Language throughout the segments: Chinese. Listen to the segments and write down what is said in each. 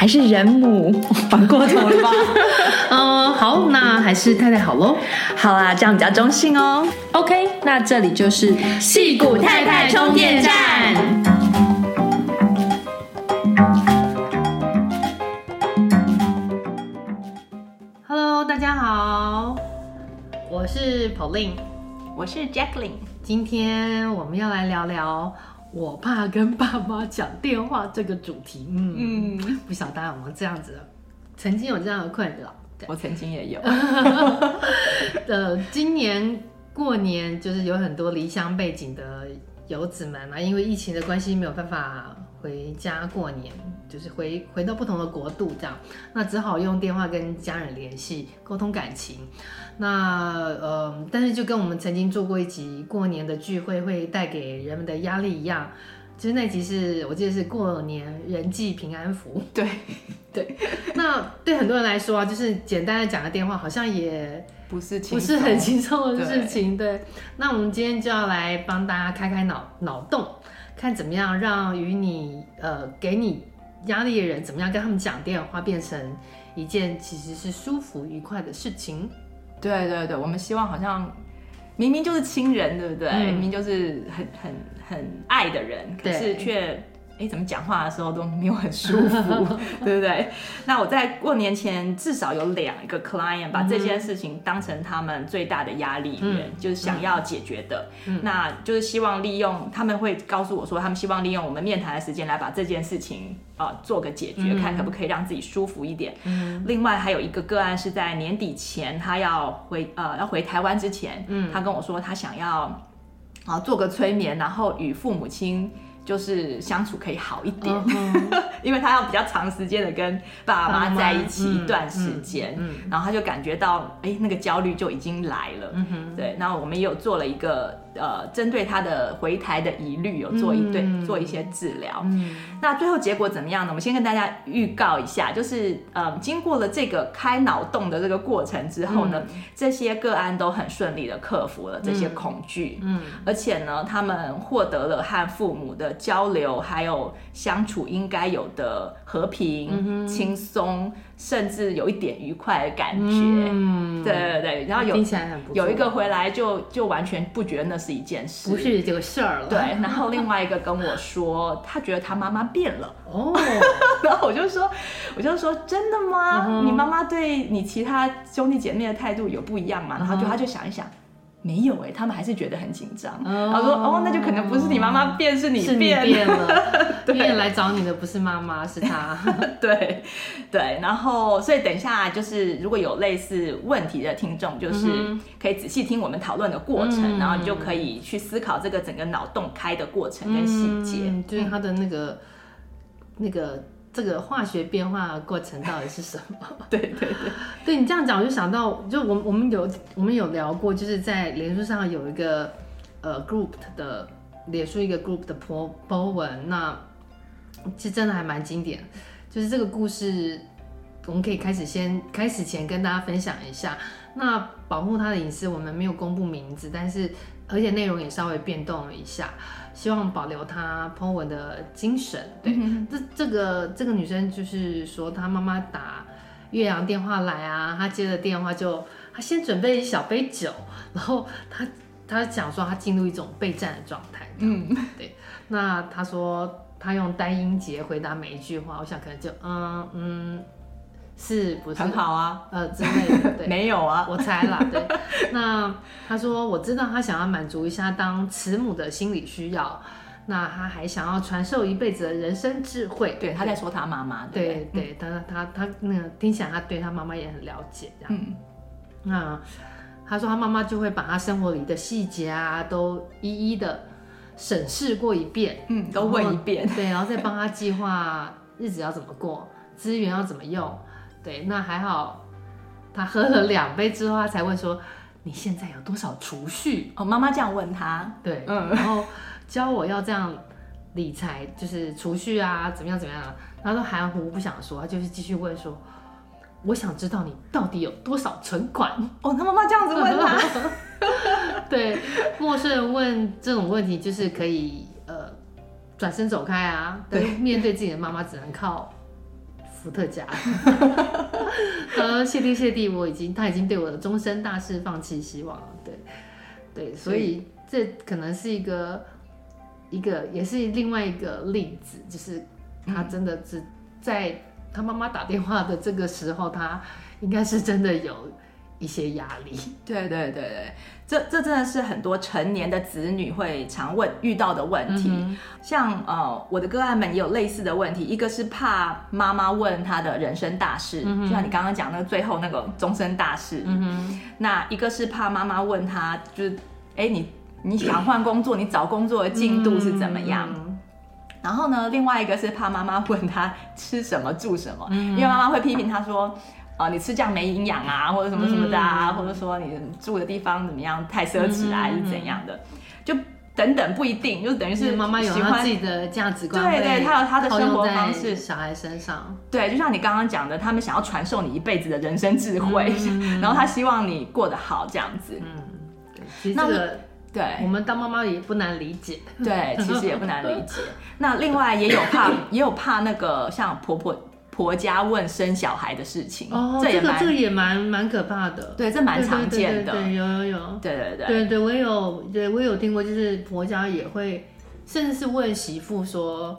还是人母，反过头了吧？嗯，好，那还是太太好喽。好啊，这样比较中性哦。OK，那这里就是戏骨太太充电站。Hello，大家好，我是 Pauline，我是 Jacqueline，今天我们要来聊聊。我怕跟爸妈讲电话这个主题，嗯，嗯，不晓得大家有没有这样子的，曾经有这样的困扰，我曾经也有。呃，今年过年就是有很多离乡背景的游子们嘛，因为疫情的关系没有办法回家过年，就是回回到不同的国度这样，那只好用电话跟家人联系，沟通感情。那呃，但是就跟我们曾经做过一集过年的聚会会带给人们的压力一样，其实那集是我记得是过年人际平安符。对。对，那对很多人来说啊，就是简单的讲个电话，好像也不是不是很轻松的事情。对，对，那我们今天就要来帮大家开开脑脑洞，看怎么样让与你呃给你压力的人，怎么样跟他们讲电话，变成一件其实是舒服愉快的事情。对对对，我们希望好像明明就是亲人，对不对？嗯、明明就是很很很爱的人，可是却。哎，怎么讲话的时候都没有很舒服，对不对？那我在过年前至少有两个 client 把这件事情当成他们最大的压力源，嗯、就是想要解决的。嗯、那就是希望利用他们会告诉我说，他们希望利用我们面谈的时间来把这件事情啊、呃、做个解决，嗯、看可不可以让自己舒服一点。嗯、另外还有一个个案是在年底前，他要回呃要回台湾之前，嗯、他跟我说他想要啊、呃、做个催眠，然后与父母亲。就是相处可以好一点，uh. 因为他要比较长时间的跟爸爸妈妈在一起一段时间，然后他就感觉到，哎，那个焦虑就已经来了。嗯、对，那我们也有做了一个。呃，针对他的回台的疑虑，有做一对、嗯、做一些治疗。嗯、那最后结果怎么样呢？我们先跟大家预告一下，就是呃，经过了这个开脑洞的这个过程之后呢，嗯、这些个案都很顺利的克服了这些恐惧。嗯，而且呢，他们获得了和父母的交流还有相处应该有的和平、轻松。甚至有一点愉快的感觉，嗯，对对对，然后有有一个回来就就完全不觉得那是一件事，不是这个事儿了。对，然后另外一个跟我说，他觉得他妈妈变了 哦，然后我就说，我就说真的吗？嗯、你妈妈对你其他兄弟姐妹的态度有不一样吗？然后就他就想一想。没有哎、欸，他们还是觉得很紧张。他、oh, 说：“哦，那就可能不是你妈妈变，是你变，是你变了。对，因为来找你的不是妈妈，是他。对，对。然后，所以等一下就是如果有类似问题的听众，就是可以仔细听我们讨论的过程，嗯、然后你就可以去思考这个整个脑洞开的过程跟细节，嗯、就是他的那个、嗯、那个。”这个化学变化的过程到底是什么？对 对对，对你这样讲，我就想到，就我我们有我们有聊过，就是在脸书上有一个呃 group 的脸书一个 group 的 po po 文，那其实真的还蛮经典。就是这个故事，我们可以开始先开始前跟大家分享一下。那保护他的隐私，我们没有公布名字，但是而且内容也稍微变动了一下。希望保留她 po 文的精神。对，这这个这个女生就是说，她妈妈打岳阳电话来啊，她接了电话就，她先准备一小杯酒，然后她她讲说她进入一种备战的状态。嗯，对。那她说她用单音节回答每一句话，我想可能就嗯嗯是不是很好啊？呃，之类的，对，没有啊，我猜啦。对，那他说我知道他想要满足一下当慈母的心理需要，那他还想要传授一辈子的人生智慧。对，他在说他妈妈。对对，他他他那个听起来他对他妈妈也很了解，这样。嗯。那他说他妈妈就会把他生活里的细节啊都一一的审视过一遍，嗯，都问一遍，对，然后再帮他计划日子要怎么过，资源要怎么用。对，那还好，他喝了两杯之后，他才问说：“你现在有多少储蓄？”哦，妈妈这样问他，对，嗯，然后教我要这样理财，就是储蓄啊，怎么样怎么样。他都含糊不想说，他就是继续问说：“我想知道你到底有多少存款？”哦，他妈妈这样子问他，对，陌生人问这种问题就是可以呃转身走开啊，对，面对自己的妈妈只能靠。伏特加，呃，谢天谢地，我已经他已经对我的终身大事放弃希望了，对，对，所以这可能是一个一个也是另外一个例子，就是他真的只在他妈妈打电话的这个时候，他应该是真的有。一些压力，对对对对，这这真的是很多成年的子女会常问遇到的问题。嗯、像呃，我的个案们也有类似的问题，一个是怕妈妈问他的人生大事，嗯、就像你刚刚讲那个最后那个终身大事。嗯、那一个是怕妈妈问他，就是哎，你你想换工作，你找工作的进度是怎么样？嗯、然后呢，另外一个是怕妈妈问他吃什么住什么，嗯、因为妈妈会批评他说。啊，你吃这样没营养啊，或者什么什么的啊，嗯、或者说你住的地方怎么样太奢侈啊，还是怎样的，就等等不一定，就等于是妈妈有她自己的价值观，对对，她有她的生活方式，小孩身上，对，就像你刚刚讲的，他们想要传授你一辈子的人生智慧，嗯、然后他希望你过得好这样子，嗯，对，其实这个对我们当妈妈也不难理解，对，其实也不难理解。那另外也有怕，也有怕那个像婆婆。婆家问生小孩的事情，哦，这个这个也蛮蛮可怕的，对，这蛮常见的，对，有有有，对对对，对对，我也有，对我也有听过，就是婆家也会，甚至是问媳妇说，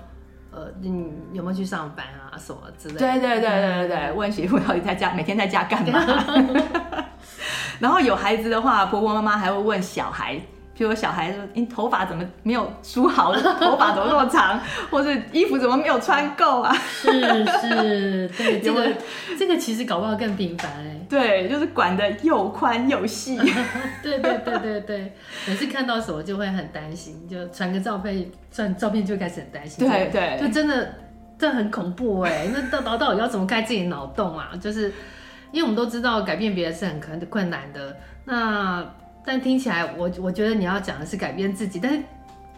呃，你有没有去上班啊，什么之类的，对对对对对对，问媳妇到底在家每天在家干嘛？然后有孩子的话，婆婆妈妈还会问小孩。就有小孩说：“你头发怎么没有梳好？头发怎么那么长？或者衣服怎么没有穿够啊？”是是，对 这个这个其实搞不好更频繁哎。对，就是管的又宽又细。对对对对对，每次看到什么就会很担心，就传个照片，传照片就开始很担心。对对，就真的这很恐怖哎。那到到到底要怎么开自己的脑洞啊？就是因为我们都知道改变别人是很困困难的。那但听起来，我我觉得你要讲的是改变自己，但是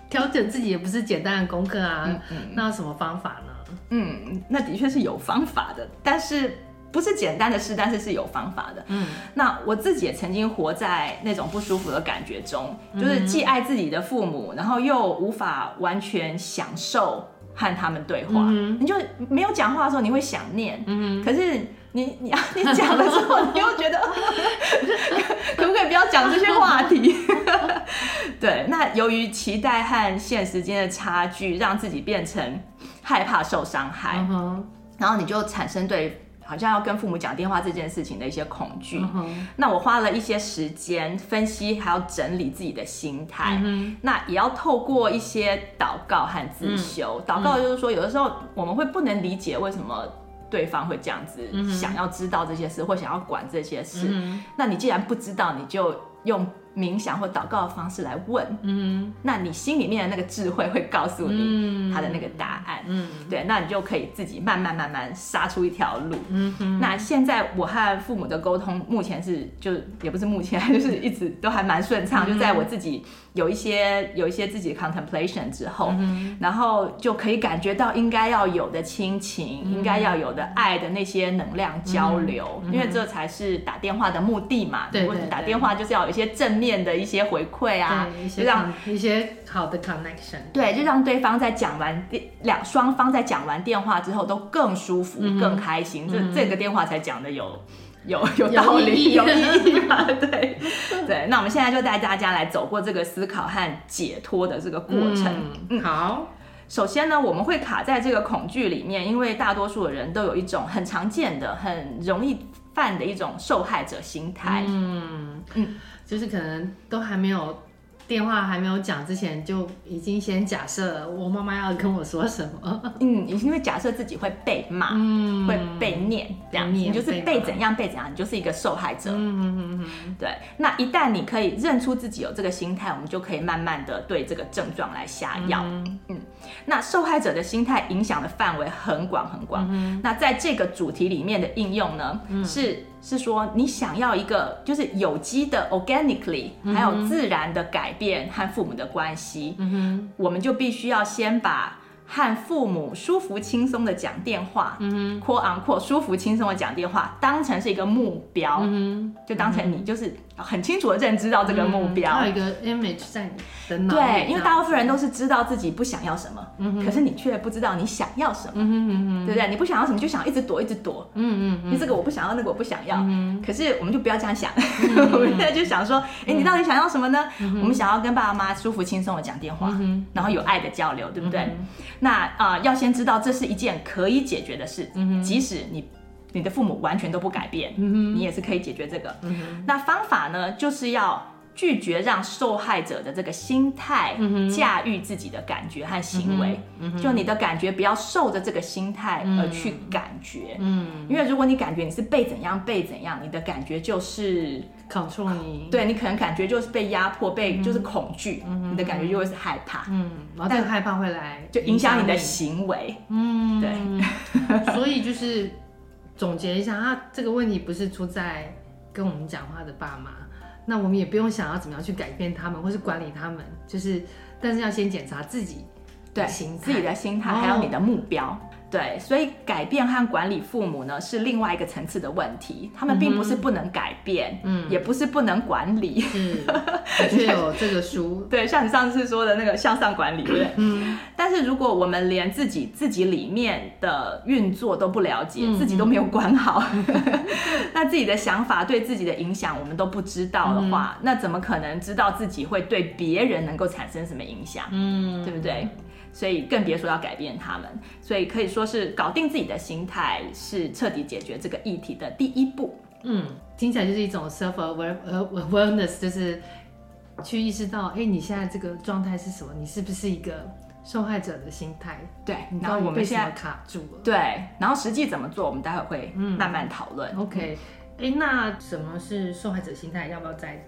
调整自己也不是简单的功课啊。嗯嗯，那有什么方法呢？嗯，那的确是有方法的，但是不是简单的事，但是是有方法的。嗯，那我自己也曾经活在那种不舒服的感觉中，就是既爱自己的父母，然后又无法完全享受和他们对话。嗯，你就没有讲话的时候，你会想念。嗯，可是。你你 你讲的时候，你又觉得 可不可以不要讲这些话题？对，那由于期待和现实间的差距，让自己变成害怕受伤害，uh huh. 然后你就产生对好像要跟父母讲电话这件事情的一些恐惧。Uh huh. 那我花了一些时间分析，还要整理自己的心态。Uh huh. 那也要透过一些祷告和自修。Uh huh. 祷告就是说，有的时候我们会不能理解为什么。对方会这样子想要知道这些事，或想要管这些事。那你既然不知道，你就用。冥想或祷告的方式来问，嗯，那你心里面的那个智慧会告诉你他的那个答案，嗯，对，那你就可以自己慢慢慢慢杀出一条路，嗯哼。那现在我和父母的沟通目前是，就也不是目前，就是一直都还蛮顺畅，就在我自己有一些有一些自己的 contemplation 之后，然后就可以感觉到应该要有的亲情，应该要有的爱的那些能量交流，因为这才是打电话的目的嘛，对，打电话就是要有一些正面。的一些回馈啊，就让一些好的 connection，对，就让对方在讲完电两双方在讲完电话之后都更舒服、嗯、更开心，这、这个电话才讲的有有有道理、有意义 嘛？对对，那我们现在就带大家来走过这个思考和解脱的这个过程。嗯，好。首先呢，我们会卡在这个恐惧里面，因为大多数的人都有一种很常见的、很容易犯的一种受害者心态。嗯嗯，就是可能都还没有。电话还没有讲之前，就已经先假设了我妈妈要跟我说什么。嗯，因为假设自己会被骂，嗯，会被念，这样你就是被怎样被怎样，你就是一个受害者。嗯嗯嗯嗯，对。那一旦你可以认出自己有这个心态，我们就可以慢慢的对这个症状来下药。嗯，嗯，那受害者的心态影响的范围很广很广。嗯，那在这个主题里面的应用呢，嗯、是。是说你想要一个就是有机的 organically，还有自然的改变和父母的关系，嗯哼，我们就必须要先把。和父母舒服轻松的讲电话，嗯哼，quote on quote 舒服轻松的讲电话，当成是一个目标，嗯哼，就当成你就是很清楚的认知到这个目标，嗯、有一个 image 在你的脑里。对，因为大部分人都是知道自己不想要什么，可是你却不知道你想要什么，对不对？你不想要什么，就想要一直躲，一直躲，嗯嗯，你这个我不想要，那个我不想要，可是我们就不要这样想，我们现在就想说，哎、欸，你到底想要什么呢？我们想要跟爸爸妈妈舒服轻松的讲电话，然后有爱的交流，对不对？嗯那啊、呃，要先知道这是一件可以解决的事，即使你你的父母完全都不改变，嗯、你也是可以解决这个。嗯、那方法呢，就是要拒绝让受害者的这个心态驾驭自己的感觉和行为，嗯、就你的感觉不要受着这个心态而去感觉，嗯，因为如果你感觉你是被怎样被怎样，你的感觉就是。抗挫你，对你可能感觉就是被压迫，被就是恐惧，你的感觉就会是害怕，嗯，然后这个害怕会来就影响你的行为，嗯，对，所以就是总结一下，他这个问题不是出在跟我们讲话的爸妈，那我们也不用想要怎么样去改变他们或是管理他们，就是但是要先检查自己，对，自己的心态还有你的目标。对，所以改变和管理父母呢，是另外一个层次的问题。他们并不是不能改变，嗯，也不是不能管理。嗯，的确有这个书。对，像你上次说的那个向上管理，对。嗯。但是如果我们连自己自己里面的运作都不了解，嗯、自己都没有管好，嗯、那自己的想法对自己的影响我们都不知道的话，嗯、那怎么可能知道自己会对别人能够产生什么影响？嗯，对不对？所以更别说要改变他们，所以可以说是搞定自己的心态，是彻底解决这个议题的第一步。嗯，听起来就是一种 self awareness，就是去意识到，哎，你现在这个状态是什么？你是不是一个受害者的心态？对，然后我们现在卡住了。对，然后实际怎么做，我们待会会慢慢讨论。嗯、OK，哎，那什么是受害者心态？要不要再？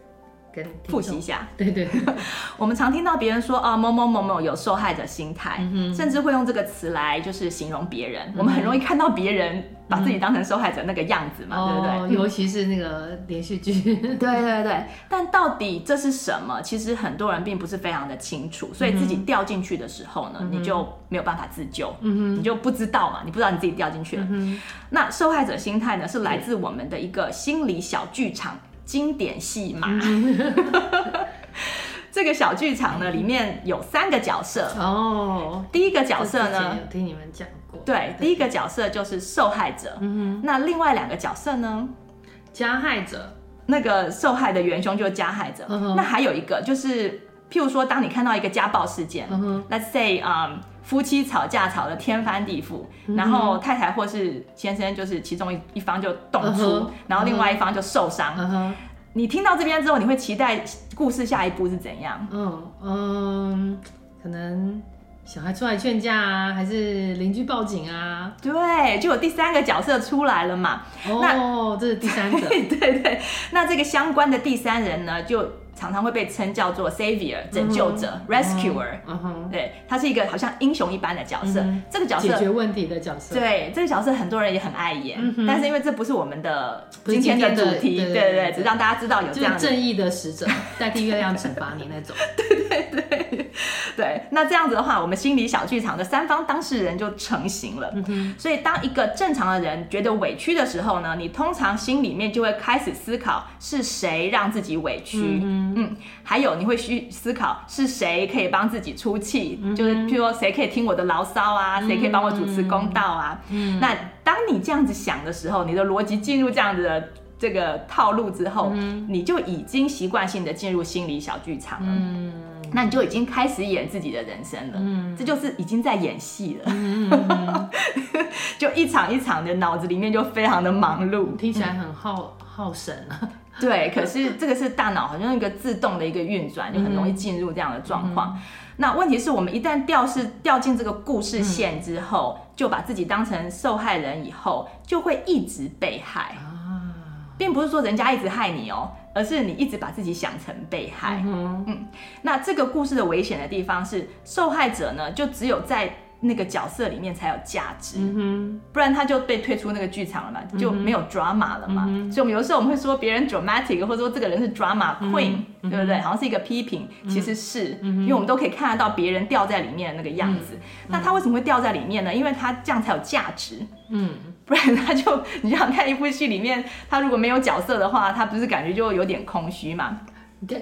复习一下，对对，我们常听到别人说啊，某某某某有受害者心态，嗯、甚至会用这个词来就是形容别人。嗯、我们很容易看到别人把自己当成受害者那个样子嘛，嗯、对不对？哦、尤其是那个连续剧。对对对，但到底这是什么？其实很多人并不是非常的清楚，所以自己掉进去的时候呢，嗯、你就没有办法自救，嗯、你就不知道嘛，你不知道你自己掉进去了。嗯、那受害者心态呢，是来自我们的一个心理小剧场。经典戏码，这个小剧场呢，里面有三个角色哦。第一个角色呢，有听你们讲过。对，第一个角色就是受害者。那另外两个角色呢？加害者。那个受害的元凶就是加害者。那还有一个就是，譬如说，当你看到一个家暴事件。Let's say，嗯。夫妻吵架吵得天翻地覆，嗯、然后太太或是先生就是其中一一方就动粗，嗯、然后另外一方就受伤。嗯、你听到这边之后，你会期待故事下一步是怎样？嗯嗯，可能小孩出来劝架啊，还是邻居报警啊？对，就有第三个角色出来了嘛。哦，那这是第三者。对对对，那这个相关的第三人呢，就。常常会被称叫做 savior 拯救者、uh rescuer，、uh. 对，他是一个好像英雄一般的角色。Uh. 这个角色解决问题的角色。对，这个角色很多人也很爱演，uh. 但是因为这不是我们的今天的主题，对对对，只让大家知道有这样正义的使者代替月亮惩罚你那种。对对对 对，那这样子的话，我们心理小剧场的三方当事人就成型了。Uh. 所以当一个正常的人觉得委屈的时候呢，你通常心里面就会开始思考是谁让自己委屈。Uh. 嗯，还有你会去思考是谁可以帮自己出气，嗯、就是譬如说谁可以听我的牢骚啊，谁、嗯、可以帮我主持公道啊。嗯，那当你这样子想的时候，你的逻辑进入这样子的这个套路之后，嗯、你就已经习惯性的进入心理小剧场了。嗯，那你就已经开始演自己的人生了。嗯，这就是已经在演戏了。嗯，就一场一场的，脑子里面就非常的忙碌，听起来很耗耗神啊。对，可是这个是大脑好像一个自动的一个运转，就很容易进入这样的状况。嗯、那问题是我们一旦掉是掉进这个故事线之后，嗯、就把自己当成受害人以后，就会一直被害。啊，并不是说人家一直害你哦，而是你一直把自己想成被害。嗯，嗯，那这个故事的危险的地方是，受害者呢，就只有在。那个角色里面才有价值，嗯、不然他就被退出那个剧场了嘛，就没有 drama 了嘛。嗯、所以，我们有时候我们会说别人 dramatic，或者说这个人是 drama queen，、嗯、对不对？好像是一个批评，其实是，嗯、因为我们都可以看得到别人掉在里面的那个样子。嗯、那他为什么会掉在里面呢？因为他这样才有价值。嗯，不然他就你就想看一部戏里面，他如果没有角色的话，他不是感觉就有点空虚嘛？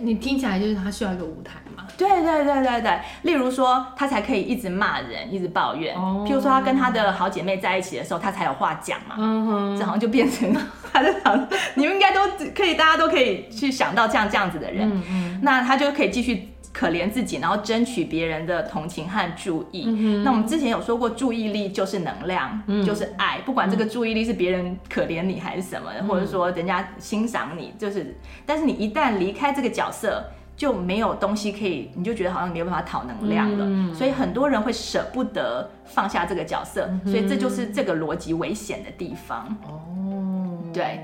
你听起来就是他需要一个舞台嘛？对对对对对，例如说他才可以一直骂人，一直抱怨。哦。譬如说他跟他的好姐妹在一起的时候，他才有话讲嘛。嗯哼。这好像就变成他的，你们应该都可以，大家都可以去想到这样这样子的人。嗯嗯。那他就可以继续。可怜自己，然后争取别人的同情和注意。嗯、那我们之前有说过，注意力就是能量，嗯、就是爱。不管这个注意力是别人可怜你还是什么，嗯、或者说人家欣赏你，就是。但是你一旦离开这个角色，就没有东西可以，你就觉得好像没有办法讨能量了。嗯、所以很多人会舍不得放下这个角色，嗯、所以这就是这个逻辑危险的地方。哦，对。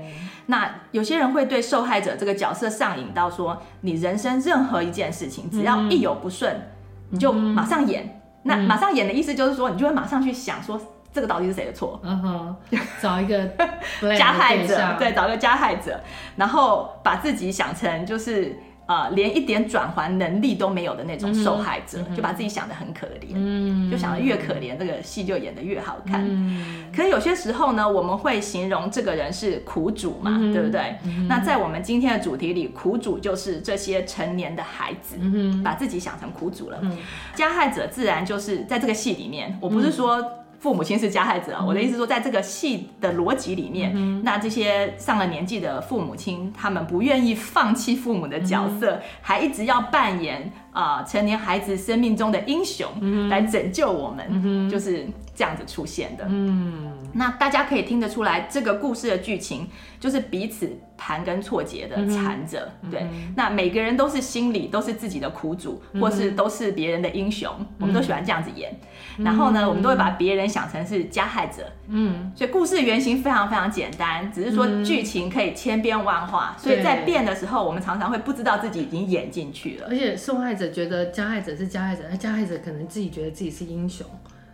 那有些人会对受害者这个角色上瘾到说，你人生任何一件事情，只要一有不顺，嗯、你就马上演。嗯、那马上演的意思就是说，你就会马上去想说，这个到底是谁的错？嗯哼，找一个 加害者，对，找一个加害者，然后把自己想成就是。呃，连一点转还能力都没有的那种受害者，嗯、就把自己想得很可怜，嗯、就想得越可怜，这个戏就演得越好看。嗯、可是有些时候呢，我们会形容这个人是苦主嘛，嗯、对不对？嗯、那在我们今天的主题里，苦主就是这些成年的孩子，嗯、把自己想成苦主了。嗯、加害者自然就是在这个戏里面，我不是说。父母亲是加害者，我的意思说，在这个戏的逻辑里面，嗯、那这些上了年纪的父母亲，他们不愿意放弃父母的角色，嗯、还一直要扮演啊、呃、成年孩子生命中的英雄，嗯、来拯救我们，嗯、就是这样子出现的。嗯，那大家可以听得出来，这个故事的剧情就是彼此盘根错节的缠着。对，那每个人都是心里都是自己的苦主，嗯、或是都是别人的英雄，嗯、我们都喜欢这样子演。然后呢，我们都会把别人想成是加害者，嗯，所以故事原型非常非常简单，只是说剧情可以千变万化，所以在变的时候，我们常常会不知道自己已经演进去了。而且受害者觉得加害者是加害者，那加害者可能自己觉得自己是英雄，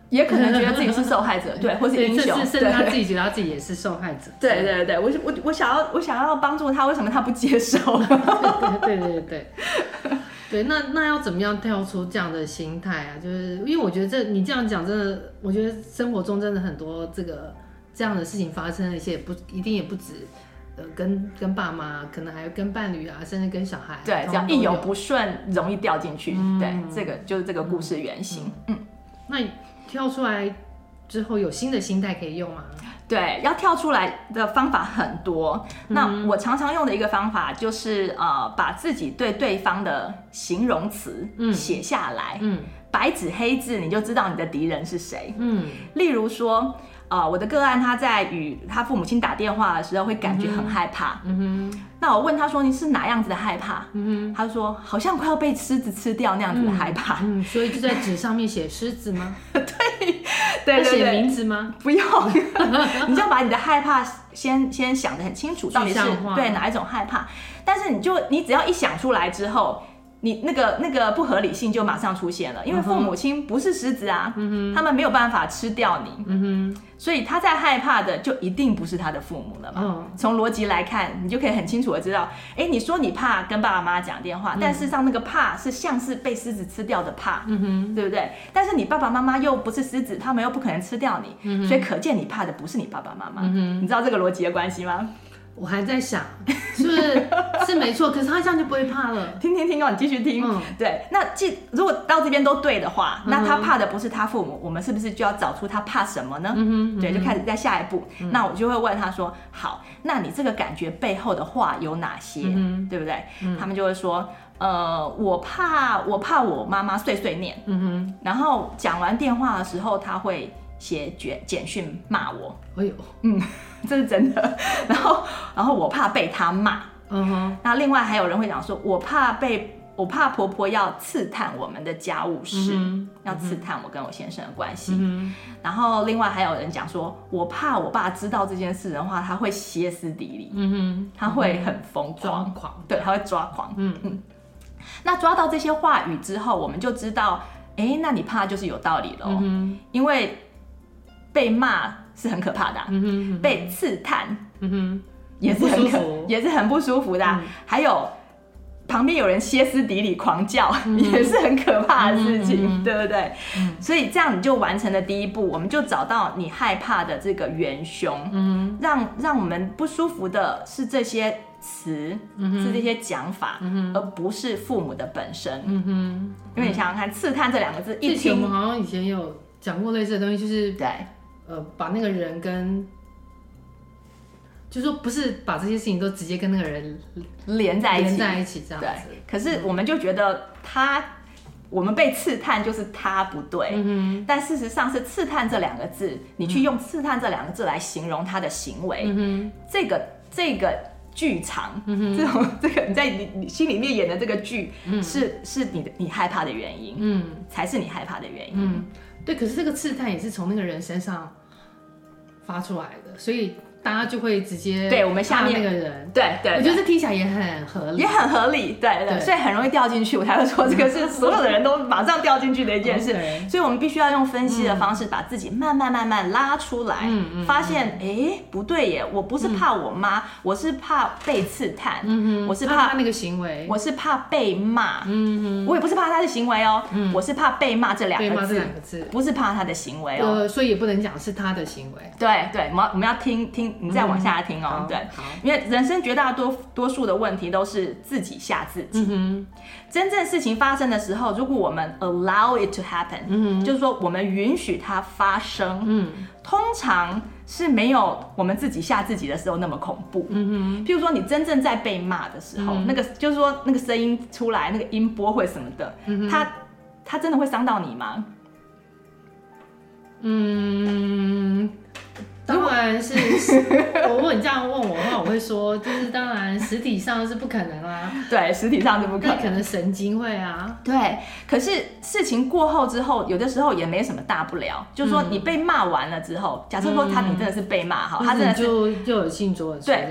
也可能觉得自己是受害者，对，或是英雄，甚至他自己觉得他自己也是受害者。对对对，我我我想要我想要帮助他，为什么他不接受？对对对对。对，那那要怎么样跳出这样的心态啊？就是因为我觉得这你这样讲真的，我觉得生活中真的很多这个这样的事情发生，一些不一定也不止，呃，跟跟爸妈，可能还有跟伴侣啊，甚至跟小孩。对，只要一有不顺，容易掉进去。嗯、对，这个就是这个故事原型。嗯，嗯，那你跳出来之后，有新的心态可以用吗？对，要跳出来的方法很多。嗯、那我常常用的一个方法就是，呃，把自己对对方的形容词写下来，嗯，白纸黑字，你就知道你的敌人是谁。嗯，例如说。啊、呃，我的个案他在与他父母亲打电话的时候会感觉很害怕。嗯哼。那我问他说：“你是哪样子的害怕？”嗯哼。他说：“好像快要被狮子吃掉那样子的害怕。嗯”嗯，所以就在纸上面写狮子吗？对，对对对。写名字吗？不用，你就要把你的害怕先先想得很清楚，到底是对哪一种害怕。但是你就你只要一想出来之后。你那个那个不合理性就马上出现了，因为父母亲不是狮子啊，嗯、他们没有办法吃掉你，嗯、所以他在害怕的就一定不是他的父母了嘛。嗯、从逻辑来看，你就可以很清楚的知道，哎，你说你怕跟爸爸妈妈讲电话，嗯、但事实上那个怕是像是被狮子吃掉的怕，嗯、对不对？但是你爸爸妈妈又不是狮子，他们又不可能吃掉你，嗯、所以可见你怕的不是你爸爸妈妈。嗯、你知道这个逻辑的关系吗？我还在想，是不是是没错？可是他这样就不会怕了。听听听哦，你继续听。嗯，对。那既如果到这边都对的话，那他怕的不是他父母，我们是不是就要找出他怕什么呢？嗯哼。对，就开始在下一步。那我就会问他说：“好，那你这个感觉背后的话有哪些？对不对？”他们就会说：“呃，我怕，我怕我妈妈碎碎念。嗯哼。然后讲完电话的时候，他会。”写简简讯骂我，哎呦，嗯，这是真的。然后，然后我怕被他骂，嗯哼。那另外还有人会讲说，我怕被，我怕婆婆要刺探我们的家务事，嗯、要刺探我跟我先生的关系。嗯、然后，另外还有人讲说，我怕我爸知道这件事的话，他会歇斯底里，嗯哼，他会很疯狂，对，他会抓狂，嗯。嗯。那抓到这些话语之后，我们就知道，哎，那你怕就是有道理了，嗯，因为。被骂是很可怕的，啊，嗯哼嗯哼，被刺探，嗯哼，也是很可，也是很不舒服的，啊。嗯、还有旁边有人歇斯底里狂叫，嗯、也是很可怕的事情，嗯、对不对？嗯、所以这样你就完成了第一步，我们就找到你害怕的这个元凶，嗯，让让我们不舒服的是这些词，嗯、是这些讲法，嗯、而不是父母的本身，嗯哼，因为你想想看，“刺探”这两个字，一听我们好像以前有讲过类似的东西，就是对。呃，把那个人跟，就说不是把这些事情都直接跟那个人连在一起，连在一起这样子。对。可是我们就觉得他，我们被刺探就是他不对。嗯。但事实上是刺探这两个字，你去用刺探这两个字来形容他的行为，嗯。这个这个剧场，嗯。这种这个你在你你心里面演的这个剧，嗯，是是你的你害怕的原因，嗯，才是你害怕的原因。嗯。对，可是这个刺探也是从那个人身上发出来的，所以。大家就会直接对我们下面那个人，对对，我觉得这听起来也很合理，也很合理，对对，所以很容易掉进去。我才会说这个是所有的人都马上掉进去的一件事，所以我们必须要用分析的方式把自己慢慢慢慢拉出来，发现哎不对耶，我不是怕我妈，我是怕被刺探，我是怕那个行为，我是怕被骂，嗯我也不是怕他的行为哦，我是怕被骂这两个字，不是怕他的行为哦，所以也不能讲是他的行为，对对，我们我们要听听。你再往下听哦，对，因为人生绝大多多数的问题都是自己吓自己。真正事情发生的时候，如果我们 allow it to happen，就是说我们允许它发生，通常是没有我们自己吓自己的时候那么恐怖。譬如说你真正在被骂的时候，那个就是说那个声音出来，那个音波会什么的，它它真的会伤到你吗？嗯。当然是，如果你这样问我的话，我会说，就是当然实体上是不可能啦。对，实体上是不可能。可能神经会啊。对，可是事情过后之后，有的时候也没什么大不了。就是说你被骂完了之后，假设说他你真的是被骂哈，他真的就就有信主了。对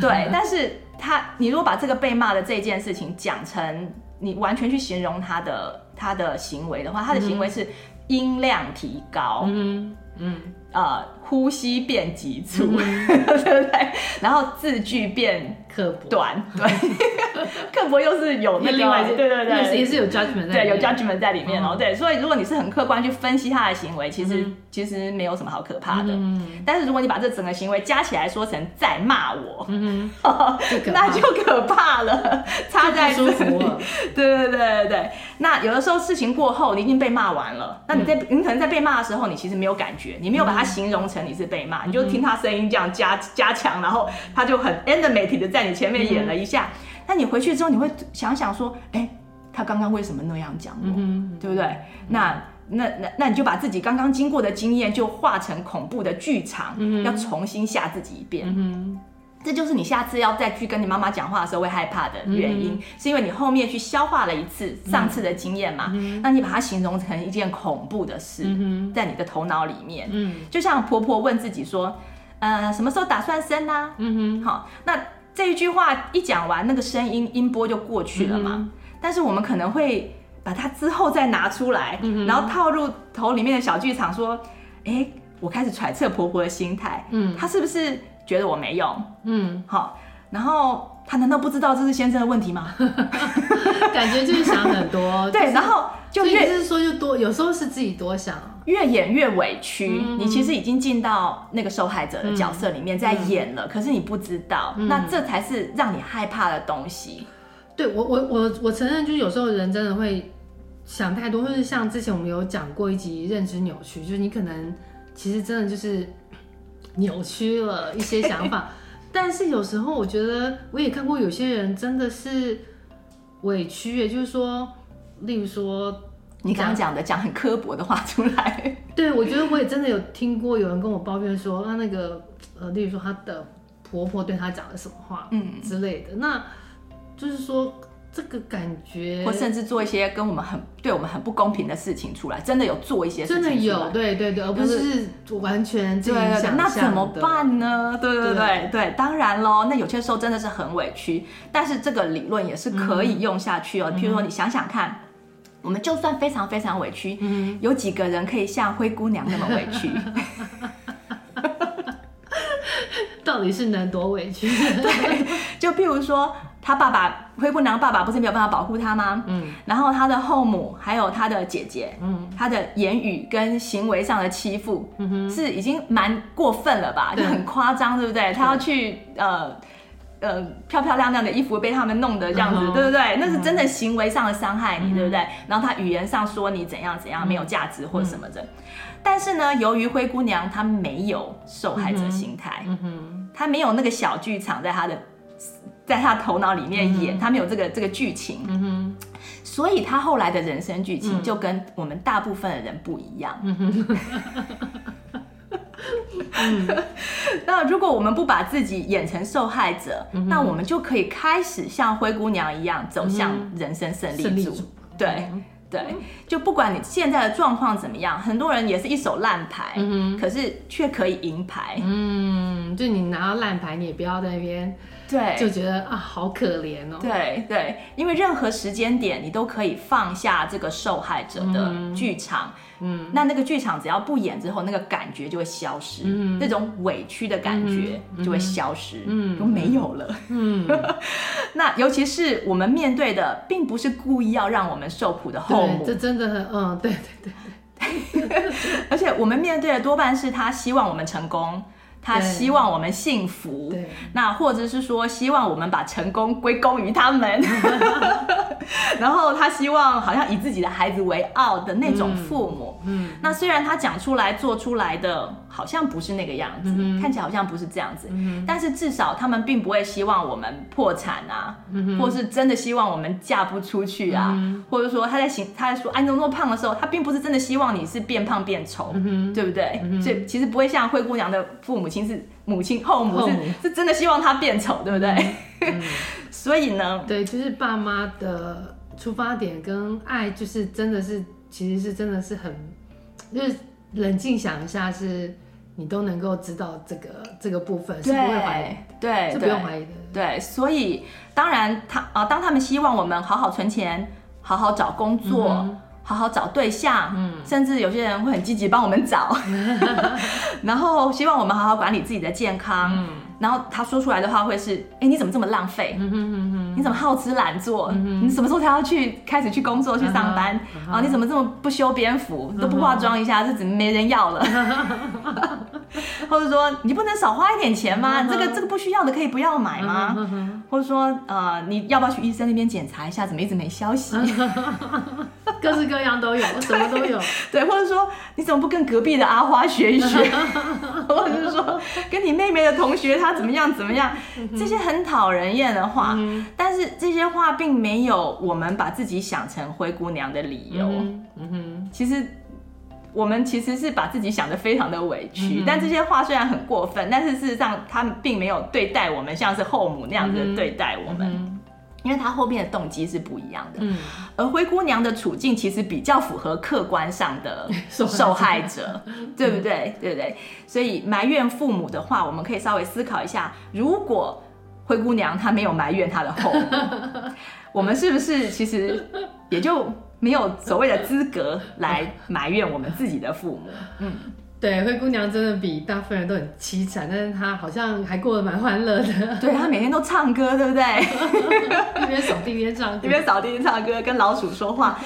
对，但是他你如果把这个被骂的这件事情讲成你完全去形容他的他的行为的话，他的行为是音量提高。嗯嗯。呃，呼吸变急促，嗯、对不对？然后字句变刻薄短，对，刻薄又是有那个，对对对，也是有 judgment 在，对，有 judgment 在里面哦。对，所以如果你是很客观去分析他的行为，其实其实没有什么好可怕的。但是如果你把这整个行为加起来说成在骂我，那就可怕了，差在这里。对对对对对。那有的时候事情过后，你已经被骂完了，那你在你可能在被骂的时候，你其实没有感觉，你没有把它。形容成你是被骂，你就听他声音这样加加强，然后他就很 animated 的在你前面演了一下。那你回去之后，你会想想说，哎，他刚刚为什么那样讲我，对不对？那那那那你就把自己刚刚经过的经验就化成恐怖的剧场，要重新吓自己一遍。这就是你下次要再去跟你妈妈讲话的时候会害怕的原因，嗯、是因为你后面去消化了一次上次的经验嘛？嗯、那你把它形容成一件恐怖的事，嗯、在你的头脑里面，嗯、就像婆婆问自己说：“呃，什么时候打算生呢、啊？”嗯哼，好，那这一句话一讲完，那个声音音波就过去了嘛。嗯、但是我们可能会把它之后再拿出来，嗯、哼然后套入头里面的小剧场，说：“哎，我开始揣测婆婆的心态，嗯，她是不是？”觉得我没用，嗯，好，然后他难道不知道这是先生的问题吗？感觉就是想很多。对，然后就越是说就多，有时候是自己多想，越演越委屈。嗯、你其实已经进到那个受害者的角色里面在演了，嗯、可是你不知道，嗯、那这才是让你害怕的东西。对我，我我我承认，就是有时候人真的会想太多，或是像之前我们有讲过一集认知扭曲，就是你可能其实真的就是扭曲了一些想法。但是有时候我觉得，我也看过有些人真的是委屈，也就是说，例如说你刚刚讲的讲很刻薄的话出来，对，我觉得我也真的有听过有人跟我抱怨说，那那个呃，例如说她的婆婆对她讲了什么话，嗯之类的，那就是说。这个感觉，或甚至做一些跟我们很对我们很不公平的事情出来，真的有做一些事情，真的有，对对对，而不是完全这样想。那怎么办呢？对对对对，对，当然喽，那有些时候真的是很委屈，但是这个理论也是可以用下去哦。譬如说，你想想看，我们就算非常非常委屈，有几个人可以像灰姑娘那么委屈？到底是能多委屈？对，就譬如说。他爸爸灰姑娘爸爸不是没有办法保护他吗？嗯，然后他的后母还有他的姐姐，嗯，他的言语跟行为上的欺负，嗯哼，是已经蛮过分了吧？就很夸张，对不对？他要去呃呃漂漂亮亮的衣服被他们弄得这样子，嗯、对不对？那是真的行为上的伤害你，嗯、对不对？然后他语言上说你怎样怎样没有价值或者什么的，嗯、但是呢，由于灰姑娘她没有受害者心态，嗯哼，她没有那个小剧场在她的。在他头脑里面演，嗯、他没有这个这个剧情，嗯、哼。所以他后来的人生剧情就跟我们大部分的人不一样。那如果我们不把自己演成受害者，嗯、那我们就可以开始像灰姑娘一样走向人生胜利组。利组。对。对，就不管你现在的状况怎么样，很多人也是一手烂牌，嗯、哼。可是却可以赢牌。嗯，就你拿到烂牌，你也不要在那边，对，就觉得啊，好可怜哦。对对，因为任何时间点，你都可以放下这个受害者的剧场。嗯。嗯，那那个剧场只要不演之后，那个感觉就会消失，嗯，那种委屈的感觉就会消失，嗯，都没有了，嗯。那尤其是我们面对的，并不是故意要让我们受苦的后母，这真的很，嗯，对对对对，而且我们面对的多半是他希望我们成功。他希望我们幸福，对。那或者是说希望我们把成功归功于他们，然后他希望好像以自己的孩子为傲的那种父母。嗯，嗯。那虽然他讲出来做出来的好像不是那个样子，嗯、看起来好像不是这样子，嗯、但是至少他们并不会希望我们破产啊，嗯、或是真的希望我们嫁不出去啊，嗯、或者说他在行他在说哎你怎么那么胖的时候，他并不是真的希望你是变胖变丑，嗯、对不对？嗯、所以其实不会像灰姑娘的父母亲。是母亲后母是母。是真的希望她变丑，对不对？所以呢，对，就是爸妈的出发点跟爱，就是真的是，其实是真的是很，就是冷静想一下，是你都能够知道这个这个部分是不会怀疑，对，是不用怀疑的。对，所以当然他啊，当他们希望我们好好存钱，好好找工作。嗯好好找对象，嗯，甚至有些人会很积极帮我们找，然后希望我们好好管理自己的健康，嗯，然后他说出来的话会是，哎，你怎么这么浪费？嗯哼嗯哼，你怎么好吃懒做？嗯哼，你什么时候才要去开始去工作去上班？啊，你怎么这么不修边幅，都不化妆一下，这怎么没人要了？或者说你不能少花一点钱吗？这个这个不需要的可以不要买吗？或者说呃，你要不要去医生那边检查一下？怎么一直没消息？各式各样都有，什么都有。对，或者说你怎么不跟隔壁的阿花学一学？或者是说跟你妹妹的同学她怎么样怎么样？这些很讨人厌的话，嗯、但是这些话并没有我们把自己想成灰姑娘的理由。嗯哼，嗯哼其实我们其实是把自己想得非常的委屈。嗯、但这些话虽然很过分，但是事实上他们并没有对待我们像是后母那样子对待我们。嗯因为他后面的动机是不一样的，嗯，而灰姑娘的处境其实比较符合客观上的 受害者，对不对？对不对？所以埋怨父母的话，我们可以稍微思考一下，如果灰姑娘她没有埋怨她的后母，我们是不是其实也就没有所谓的资格来埋怨我们自己的父母？嗯。对，灰姑娘真的比大部分人都很凄惨，但是她好像还过得蛮欢乐的。对，她每天都唱歌，对不对？一边扫地一边唱歌，一边扫地一边唱歌，跟老鼠说话。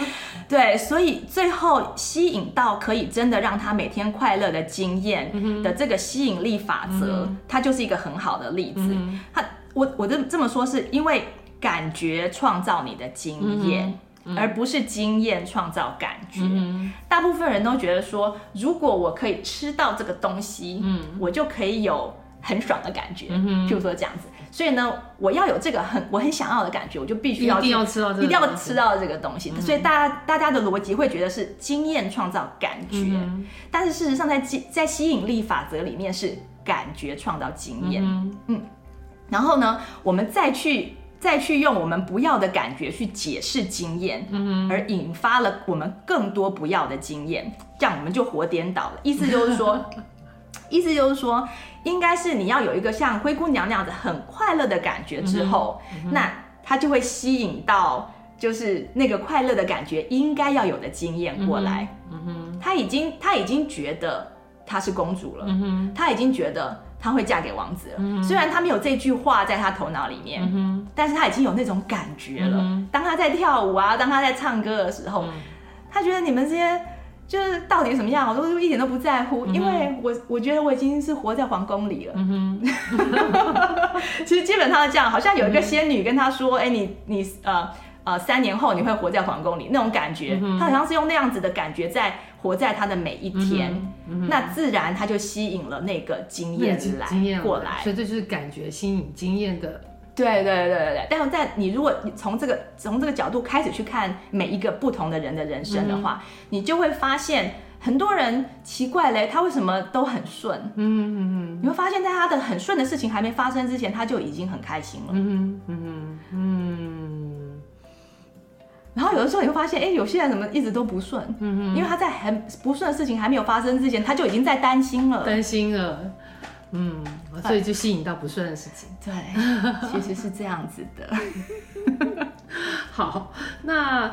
对，所以最后吸引到可以真的让她每天快乐的经验的这个吸引力法则，嗯、它就是一个很好的例子。嗯、它，我我这这么说是因为感觉创造你的经验。嗯而不是经验创造感觉。嗯、大部分人都觉得说，如果我可以吃到这个东西，嗯，我就可以有很爽的感觉。嗯，譬如说这样子。所以呢，我要有这个很我很想要的感觉，我就必须要一定要吃到这个，一定要吃到这个东西。嗯、所以大家大家的逻辑会觉得是经验创造感觉，嗯、但是事实上在在吸引力法则里面是感觉创造经验。嗯，嗯，然后呢，我们再去。再去用我们不要的感觉去解释经验，而引发了我们更多不要的经验，这样我们就活颠倒了。意思就是说，意思就是说，应该是你要有一个像灰姑娘那样子很快乐的感觉之后，那它就会吸引到就是那个快乐的感觉应该要有的经验过来。嗯哼，他已经他已经觉得她是公主了，他已经觉得。她会嫁给王子了，嗯、虽然她没有这句话在她头脑里面，嗯、但是她已经有那种感觉了。嗯、当她在跳舞啊，当她在唱歌的时候，她、嗯、觉得你们这些就是到底什么样，我都一点都不在乎，嗯、因为我我觉得我已经是活在皇宫里了。嗯、其实基本上是这样，好像有一个仙女跟她说：“哎、你你呃。”呃，三年后你会活在皇宫里，那种感觉，嗯、他好像是用那样子的感觉在活在他的每一天，那自然他就吸引了那个经验来过来，所以这就是感觉吸引经验的。对对对对对。但是在你如果你从这个从这个角度开始去看每一个不同的人的人生的话，嗯、你就会发现很多人奇怪嘞，他为什么都很顺？嗯嗯嗯，你会发现在他的很顺的事情还没发生之前，他就已经很开心了。嗯嗯嗯嗯。然后有的时候你会发现，哎，有些人怎么一直都不顺？嗯哼，因为他在很不顺的事情还没有发生之前，他就已经在担心了。担心了，嗯，所以就吸引到不顺的事情。对，其实是这样子的。好，那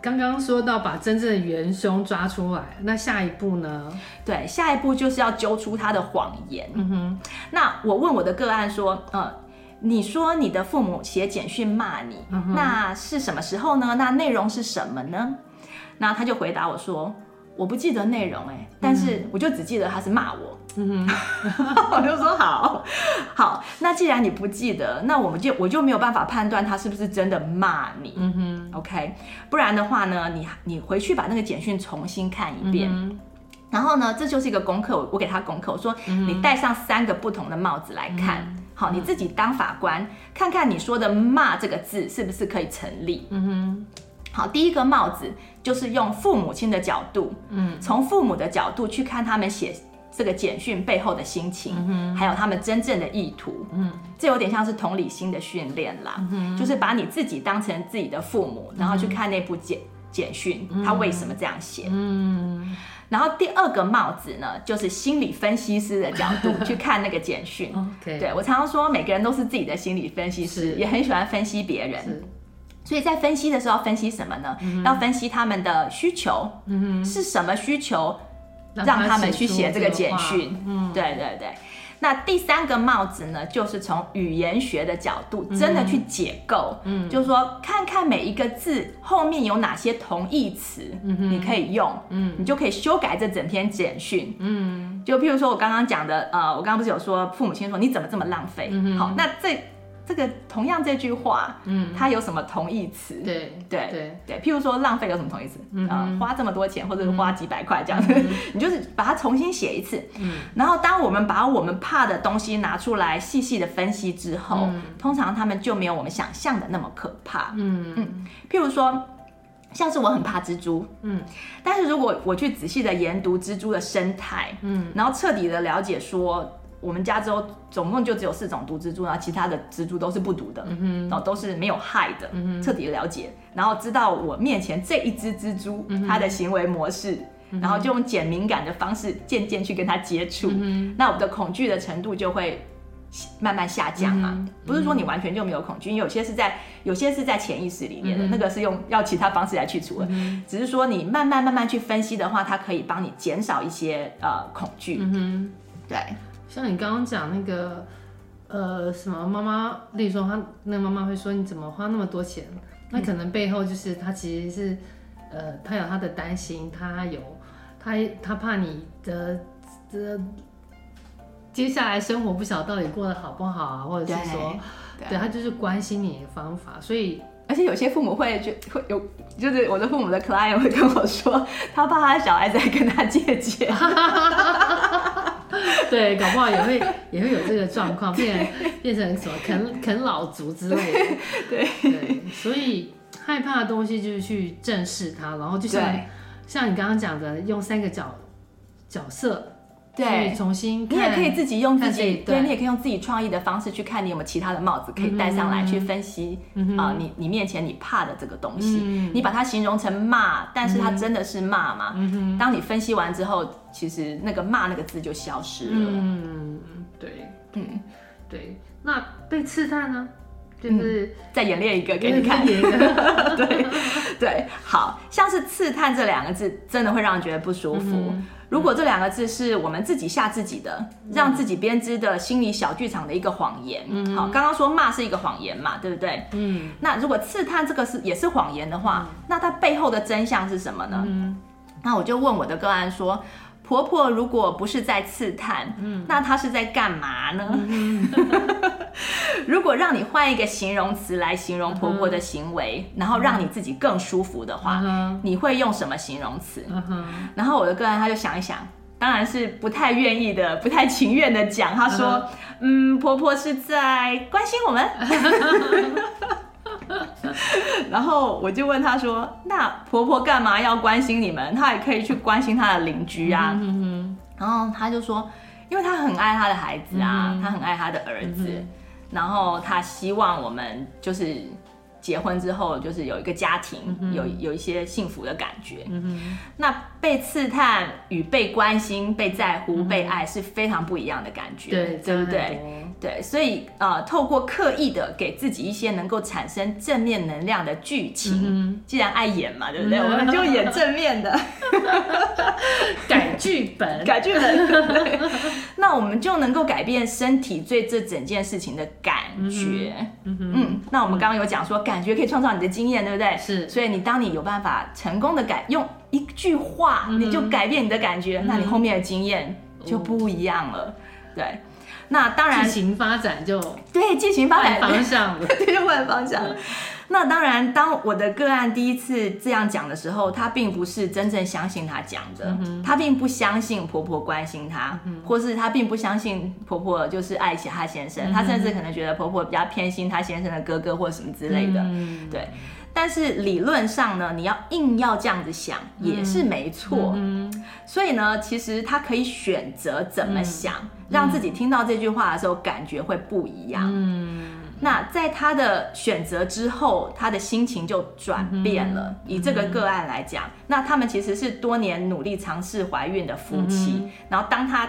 刚刚说到把真正的元凶抓出来，那下一步呢？对，下一步就是要揪出他的谎言。嗯哼，那我问我的个案说，嗯。你说你的父母写简讯骂你，嗯、那是什么时候呢？那内容是什么呢？那他就回答我说，我不记得内容哎，但是我就只记得他是骂我。嗯哼，我就说好，好，那既然你不记得，那我们就我就没有办法判断他是不是真的骂你。嗯哼，OK，不然的话呢，你你回去把那个简讯重新看一遍，嗯、然后呢，这就是一个功课，我我给他功课，我说、嗯、你戴上三个不同的帽子来看。嗯好，你自己当法官，看看你说的“骂”这个字是不是可以成立？嗯哼。好，第一个帽子就是用父母亲的角度，嗯，从父母的角度去看他们写这个简讯背后的心情，嗯哼，还有他们真正的意图，嗯，这有点像是同理心的训练啦，嗯，就是把你自己当成自己的父母，然后去看那部简简讯，他为什么这样写？嗯。然后第二个帽子呢，就是心理分析师的角度 去看那个简讯。对，我常常说，每个人都是自己的心理分析师，也很喜欢分析别人。所以在分析的时候，分析什么呢？嗯、要分析他们的需求，嗯、哼是什么需求让他们去写这个简讯？嗯，对对对。那第三个帽子呢，就是从语言学的角度，真的去解构，嗯，就是说看看每一个字后面有哪些同义词，嗯哼，你可以用，嗯，你就可以修改这整篇简讯，嗯，就譬如说我刚刚讲的，呃，我刚刚不是有说父母亲说你怎么这么浪费，嗯哼，好，那这。这个同样这句话，嗯，它有什么同义词？对对对对，譬如说浪费有什么同义词？嗯，呃，花这么多钱或者是花几百块这样子，嗯、你就是把它重新写一次。嗯，然后当我们把我们怕的东西拿出来细细的分析之后，嗯、通常他们就没有我们想象的那么可怕。嗯嗯，譬如说，像是我很怕蜘蛛，嗯，但是如果我去仔细的研读蜘蛛的生态，嗯，然后彻底的了解说。我们家之后总共就只有四种毒蜘蛛，然后其他的蜘蛛都是不毒的，然后都是没有害的。嗯、彻底了解，然后知道我面前这一只蜘蛛、嗯、它的行为模式，然后就用减敏感的方式渐渐去跟它接触，嗯、那我的恐惧的程度就会慢慢下降嘛。嗯、不是说你完全就没有恐惧，因为有些是在有些是在潜意识里面的，嗯、那个是用要其他方式来去除的。嗯、只是说你慢慢慢慢去分析的话，它可以帮你减少一些呃恐惧。嗯哼，对。像你刚刚讲那个呃什么妈妈，例如说他那个妈妈会说你怎么花那么多钱？那可能背后就是他其实是呃他有他的担心，他有。他他怕你的这接下来生活不晓得到底过得好不好啊，或者是说，对，对他就是关心你的方法，所以而且有些父母会就会有，就是我的父母的 client 会跟我说，他怕他小孩在跟他借钱，对，搞不好也会也会有这个状况，变 变成什么啃啃老族之类的，对对，所以害怕的东西就是去正视它，然后就像。像你刚刚讲的，用三个角角色，对，重新，你也可以自己用自己，对，你也可以用自己创意的方式去看你有没有其他的帽子可以戴上来，去分析啊，你你面前你怕的这个东西，你把它形容成骂，但是它真的是骂吗？当你分析完之后，其实那个骂那个字就消失了。嗯，对，嗯，对。那被刺探呢？就是、嗯、再演练一个给你看，对对，好像是刺探这两个字，真的会让人觉得不舒服。如果这两个字是我们自己吓自己的，嗯、让自己编织的心理小剧场的一个谎言。嗯、好，刚刚说骂是一个谎言嘛，对不对？嗯。那如果刺探这个是也是谎言的话，嗯、那它背后的真相是什么呢？嗯。那我就问我的个案说。婆婆如果不是在刺探，嗯，那她是在干嘛呢？嗯、如果让你换一个形容词来形容婆婆的行为，嗯、然后让你自己更舒服的话，嗯、你会用什么形容词？嗯、然后我的个人他就想一想，当然是不太愿意的，不太情愿的讲，他说：“嗯，婆婆是在关心我们。”然后我就问他说：“那婆婆干嘛要关心你们？她也可以去关心她的邻居啊。”然后他就说：“因为他很爱他的孩子啊，他很爱他的儿子，然后他希望我们就是。”结婚之后就是有一个家庭，嗯、有有一些幸福的感觉。嗯、那被刺探与被关心、被在乎、嗯、被爱是非常不一样的感觉，对，对不对？对，所以呃，透过刻意的给自己一些能够产生正面能量的剧情，嗯、既然爱演嘛，对不对？嗯、我们就演正面的，改剧本，改剧本。对，那我们就能够改变身体对这整件事情的感觉。嗯，哼嗯，那我们刚刚有讲说感。感觉可以创造你的经验，对不对？是，所以你当你有办法成功的改用一句话，你就改变你的感觉，嗯、那你后面的经验就不一样了。哦、对，那当然，剧情发展就对，剧情发展方向了，对，就换方向了。那当然，当我的个案第一次这样讲的时候，他并不是真正相信他讲的，嗯、他并不相信婆婆关心他，嗯、或是他并不相信婆婆就是爱惜他先生，嗯、他甚至可能觉得婆婆比较偏心他先生的哥哥或什么之类的，嗯、对。但是理论上呢，你要硬要这样子想也是没错，嗯、所以呢，其实他可以选择怎么想，嗯、让自己听到这句话的时候感觉会不一样。嗯那在他的选择之后，他的心情就转变了。嗯、以这个个案来讲，嗯、那他们其实是多年努力尝试怀孕的夫妻。嗯、然后当他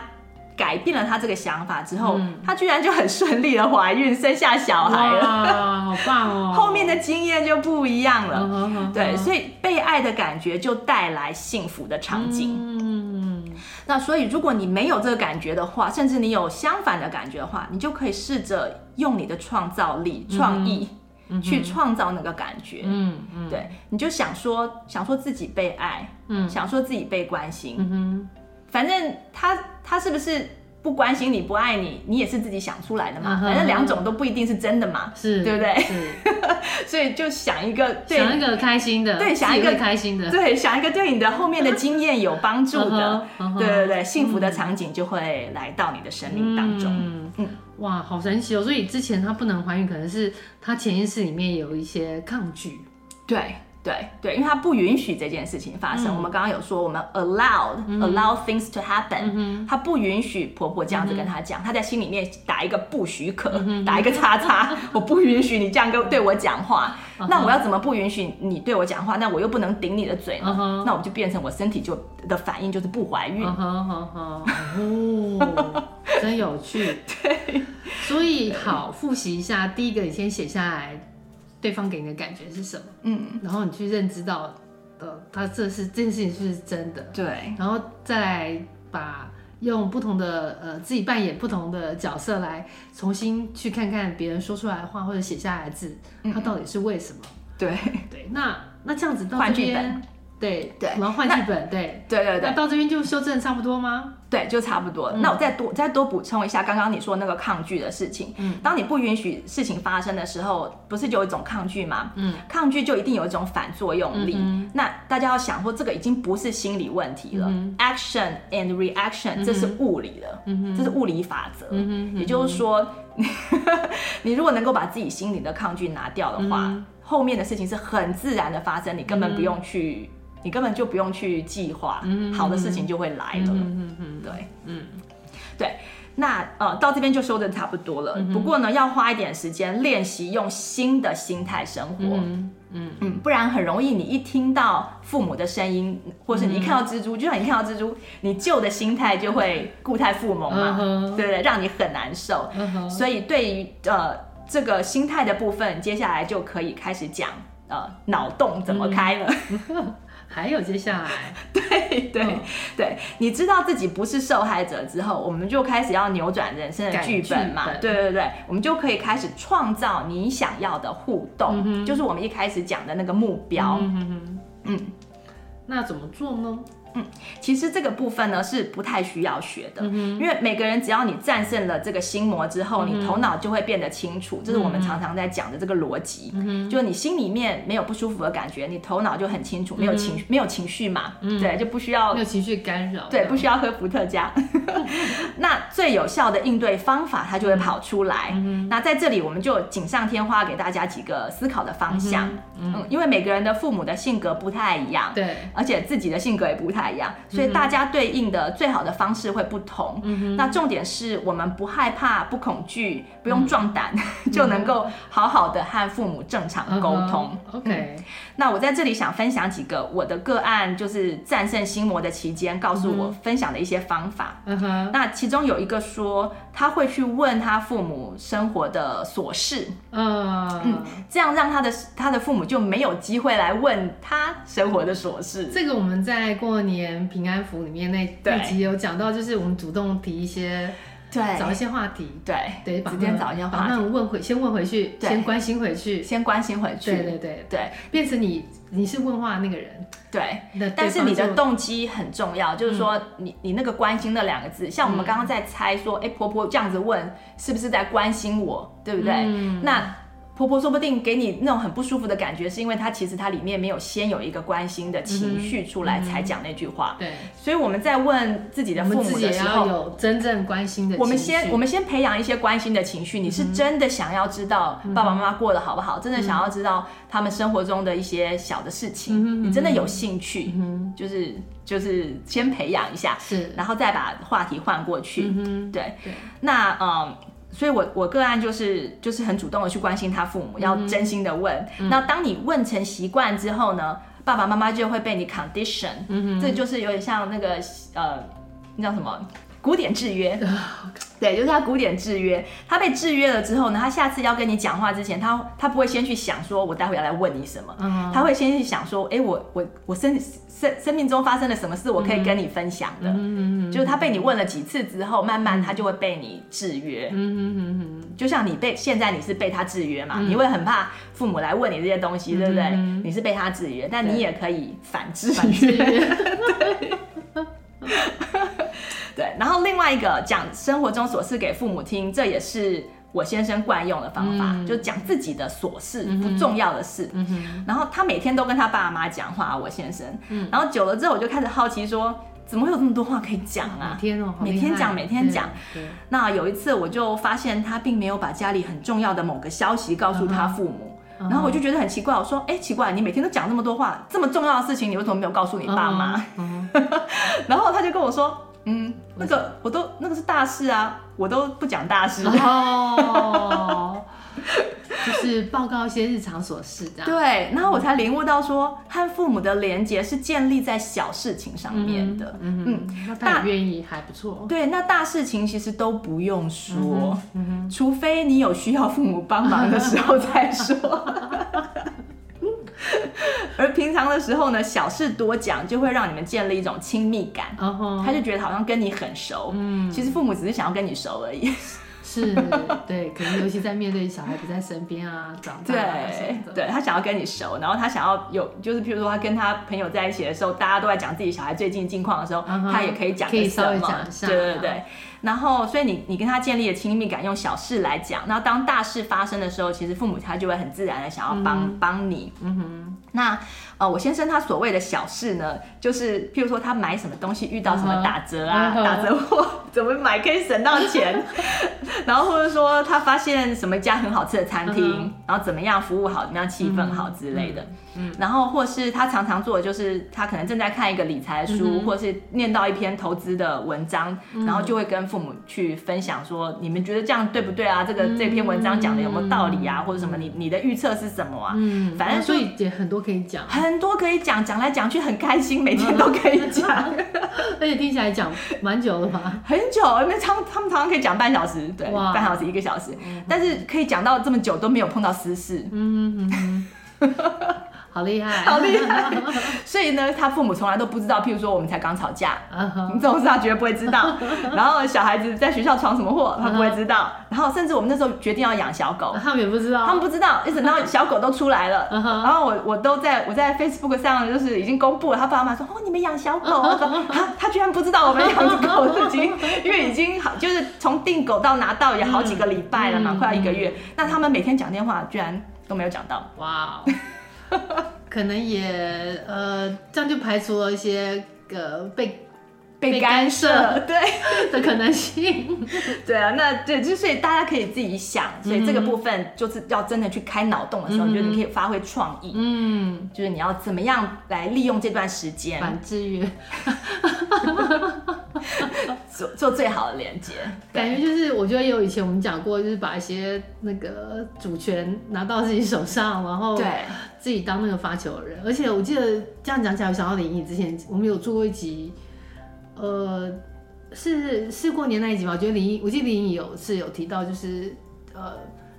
改变了他这个想法之后，嗯、他居然就很顺利的怀孕，生下小孩了。哇，好棒哦！后面的经验就不一样了。嗯、对，所以被爱的感觉就带来幸福的场景。嗯，那所以如果你没有这个感觉的话，甚至你有相反的感觉的话，你就可以试着。用你的创造力、创意去创造那个感觉，嗯嗯，对，你就想说，想说自己被爱，嗯，想说自己被关心，嗯哼，反正他他是不是？不关心你，不爱你，你也是自己想出来的嘛。反正两种都不一定是真的嘛，是对不对？是，所以就想一个，想一个开心的，对，想一个开心的，对，想一个对你的后面的经验有帮助的，对对对，幸福的场景就会来到你的生命当中。嗯嗯，哇，好神奇哦！所以之前她不能怀孕，可能是她潜意识里面有一些抗拒，对。对对，因为他不允许这件事情发生。嗯、我们刚刚有说，我们 allowed、嗯、allow things to happen，嗯、他不允许婆婆这样子跟他讲，嗯、他在心里面打一个不许可，嗯、打一个叉叉，我不允许你这样跟对我讲话。嗯、那我要怎么不允许你对我讲话？那我又不能顶你的嘴那我就变成我身体就的反应就是不怀孕。哦，真有趣。对，所以好复习一下，第一个你先写下来，对方给你的感觉是什么？嗯，然后你去认知到，呃，他这是这件事情是不是真的？对，然后再来把用不同的呃自己扮演不同的角色来重新去看看别人说出来的话或者写下来的字，他到底是为什么？对对，那那这样子到这边。对对，然后换剧本，对对对对，那到这边就修正差不多吗？对，就差不多。那我再多再多补充一下，刚刚你说那个抗拒的事情。嗯，当你不允许事情发生的时候，不是就有一种抗拒吗？嗯，抗拒就一定有一种反作用力。那大家要想说，这个已经不是心理问题了，action and reaction，这是物理的，这是物理法则。也就是说，你如果能够把自己心里的抗拒拿掉的话，后面的事情是很自然的发生，你根本不用去。你根本就不用去计划，嗯、好的事情就会来了。嗯嗯对，嗯，对。那呃，到这边就说的差不多了。嗯、不过呢，要花一点时间练习用新的心态生活。嗯嗯嗯，不然很容易，你一听到父母的声音，或是你一看到蜘蛛，嗯、就像你看到蜘蛛，你旧的心态就会固态复萌嘛，嗯、对不对？让你很难受。嗯、所以对于呃这个心态的部分，接下来就可以开始讲呃脑洞怎么开了。嗯 还有接下来，对对对，你知道自己不是受害者之后，我们就开始要扭转人生的剧本嘛？对对对，我们就可以开始创造你想要的互动，嗯、就是我们一开始讲的那个目标。嗯哼嗯，那怎么做呢？嗯，其实这个部分呢是不太需要学的，嗯、因为每个人只要你战胜了这个心魔之后，嗯、你头脑就会变得清楚，这是我们常常在讲的这个逻辑。嗯、哼就你心里面没有不舒服的感觉，你头脑就很清楚，没有情没有情绪嘛，嗯、对，就不需要没有情绪干扰，对，不需要喝伏特加。那最有效的应对方法，它就会跑出来。嗯、那在这里，我们就锦上添花，给大家几个思考的方向。嗯，嗯，因为每个人的父母的性格不太一样，对，而且自己的性格也不太。所以大家对应的最好的方式会不同。嗯、那重点是我们不害怕、不恐惧、不用壮胆，嗯、就能够好好的和父母正常沟通。Uh. OK，那我在这里想分享几个我的个案，就是战胜心魔的期间，告诉我分享的一些方法。嗯哼、uh，huh. 那其中有一个说他会去问他父母生活的琐事。Uh huh. 嗯，这样让他的他的父母就没有机会来问他生活的琐事。这个我们在过年。年平安符里面那那集有讲到，就是我们主动提一些，对，找一些话题，对对，直接找一些话题，问回，先问回去，先关心回去，先关心回去，对对对。对，变成你你是问话那个人，对，但是你的动机很重要，就是说你你那个关心那两个字，像我们刚刚在猜说，哎，婆婆这样子问是不是在关心我，对不对？那。婆婆说不定给你那种很不舒服的感觉，是因为她其实她里面没有先有一个关心的情绪出来才讲那句话。对，所以我们在问自己的父母的时候，有真正关心的情绪。我们先我们先培养一些关心的情绪。你是真的想要知道爸爸妈妈过得好不好？真的想要知道他们生活中的一些小的事情，你真的有兴趣，就是就是先培养一下，是，然后再把话题换过去。对，那嗯。所以我，我我个案就是就是很主动的去关心他父母，要真心的问。嗯、那当你问成习惯之后呢，爸爸妈妈就会被你 condition，嗯，这就是有点像那个呃，那叫什么？古典制约，对，就是他古典制约。他被制约了之后呢，他下次要跟你讲话之前，他他不会先去想说，我待会要来问你什么，嗯、他会先去想说，哎，我我我生生生命中发生了什么事，我可以跟你分享的。嗯、就是他被你问了几次之后，慢慢他就会被你制约。嗯、就像你被现在你是被他制约嘛，嗯、你会很怕父母来问你这些东西，对不对？嗯、你是被他制约，但你也可以反制约。对。对，然后另外一个讲生活中琐事给父母听，这也是我先生惯用的方法，嗯、就讲自己的琐事，嗯、不重要的事。然后他每天都跟他爸妈讲话，我先生。嗯、然后久了之后，我就开始好奇说，怎么会有这么多话可以讲啊？每天哦，每天讲，每天讲。那有一次，我就发现他并没有把家里很重要的某个消息告诉他父母。嗯、然后我就觉得很奇怪，我说，哎，奇怪，你每天都讲那么多话，这么重要的事情，你为什么没有告诉你爸妈？嗯、然后他就跟我说。嗯，那个我都那个是大事啊，我都不讲大事。哦，就是是报告一些日常琐事这样。对，然后我才领悟到说，和父母的连结是建立在小事情上面的。嗯嗯，那他愿意，还不错。对，那大事情其实都不用说，除非你有需要父母帮忙的时候再说。而平常的时候呢，小事多讲，就会让你们建立一种亲密感。他就觉得好像跟你很熟。嗯，其实父母只是想要跟你熟而已。是，对，可能尤其在面对小孩不在身边啊，长大啊对，对他想要跟你熟，然后他想要有，就是譬如说他跟他朋友在一起的时候，大家都在讲自己小孩最近近况的时候，他也可以讲，可以稍微讲一下，对对对。然后，所以你你跟他建立了亲密感，用小事来讲，然后当大事发生的时候，其实父母他就会很自然的想要帮、嗯、帮你。嗯哼。那呃，我先生他所谓的小事呢，就是譬如说他买什么东西遇到什么打折啊，嗯、打折货 怎么买可以省到钱，然后或者说他发现什么一家很好吃的餐厅，嗯、然后怎么样服务好，怎么样气氛好之类的。然后或是他常常做的就是他可能正在看一个理财书，嗯、或是念到一篇投资的文章，嗯、然后就会跟父母去分享说，你们觉得这样对不对啊？这个这篇文章讲的有没有道理啊？嗯、或者什么？你你的预测是什么啊？嗯，反正所以也很多可以讲，很多可以讲，讲来讲去很开心，每天都可以讲，而且听起来讲蛮久了吧？很久，因为他们他们常常可以讲半小时，对，半小时一个小时，嗯、但是可以讲到这么久都没有碰到私事，嗯嗯嗯。好厉害，好厉害！所以呢，他父母从来都不知道。譬如说，我们才刚吵架，你这种事他绝对不会知道。然后小孩子在学校闯什么祸，他不会知道。然后甚至我们那时候决定要养小狗，他们也不知道，他们不知道。一直到小狗都出来了，然后我我都在我在 Facebook 上就是已经公布了。他爸妈说：“哦，你们养小狗。”他他居然不知道我们养狗，已经因为已经好就是从订狗到拿到也好几个礼拜了嘛，快要一个月。那他们每天讲电话，居然都没有讲到。哇！可能也呃，这样就排除了一些呃被被干涉对 的可能性。对啊，那对，就所以大家可以自己想，所以这个部分就是要真的去开脑洞的时候，我觉得你可以发挥创意。嗯，就是你要怎么样来利用这段时间，反制约，做做最好的连接。感觉就是，我觉得有以前我们讲过，就是把一些那个主权拿到自己手上，然后对。自己当那个发球的人，而且我记得这样讲起来，我想到林颖之前我们有做过一集，呃，是是过年那一集吗？我觉得林颖，我记得林颖有是有提到，就是呃。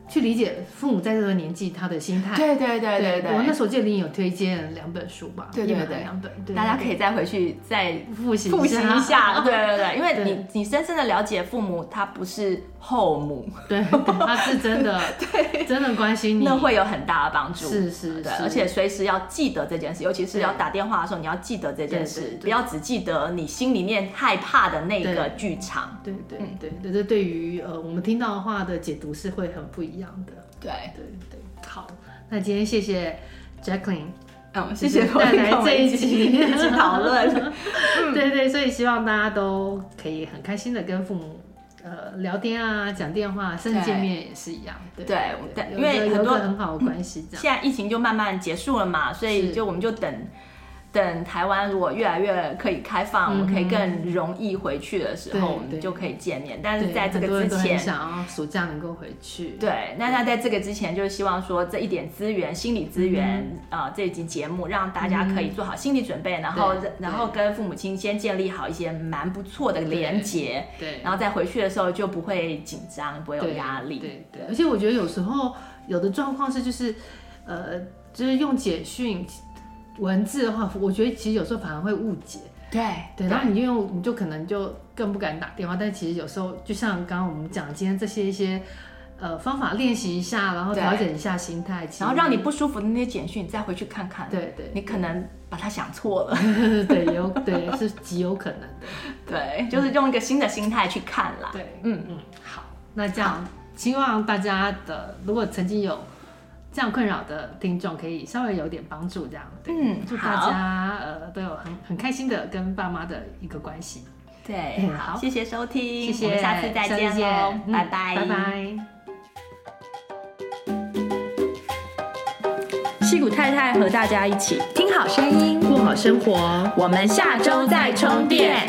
去理解父母在这个年纪他的心态。对对对对对。我那时候记得你有推荐两本书吧？对对对，两本，大家可以再回去再复习复习一下。对对对，因为你你深深的了解父母，他不是后母，对，他是真的，对，真的关心你，那会有很大的帮助。是是，对，而且随时要记得这件事，尤其是要打电话的时候，你要记得这件事，不要只记得你心里面害怕的那个剧场。对对对对，这对于呃我们听到的话的解读是会很不一样的。对对对，好，那今天谢谢 Jacqueline，嗯，谢谢带来这一集一起 讨论，对 对，所以希望大家都可以很开心的跟父母呃聊天啊，讲电话，甚至见面也是一样，对对，因为很多很好的关系，这样。现在疫情就慢慢结束了嘛，所以就我们就等。等台湾如果越来越可以开放，我们可以更容易回去的时候，我们就可以见面。但是在这个之前，想要暑假能够回去。对，那那在这个之前，就是希望说这一点资源、心理资源啊，这一集节目让大家可以做好心理准备，然后然后跟父母亲先建立好一些蛮不错的连结，对，然后再回去的时候就不会紧张，不会有压力。对对，而且我觉得有时候有的状况是就是呃，就是用简讯。文字的话，我觉得其实有时候反而会误解。对对，然后你就你就可能就更不敢打电话。但其实有时候，就像刚刚我们讲今天这些一些呃方法练习一下，然后调整一下心态，然后让你不舒服的那些简讯，你再回去看看。对对，你可能把它想错了。对，有对是极有可能的。对，就是用一个新的心态去看啦。对，嗯嗯，好，那这样希望大家的如果曾经有。这样困扰的听众可以稍微有点帮助，这样对，嗯，祝大家呃都有很很开心的跟爸妈的一个关系。对，嗯、好，谢谢收听，谢谢，我们下次再见喽，嗯、拜拜，拜拜。戏骨太太和大家一起听好声音，过好生活，我们下周再充电。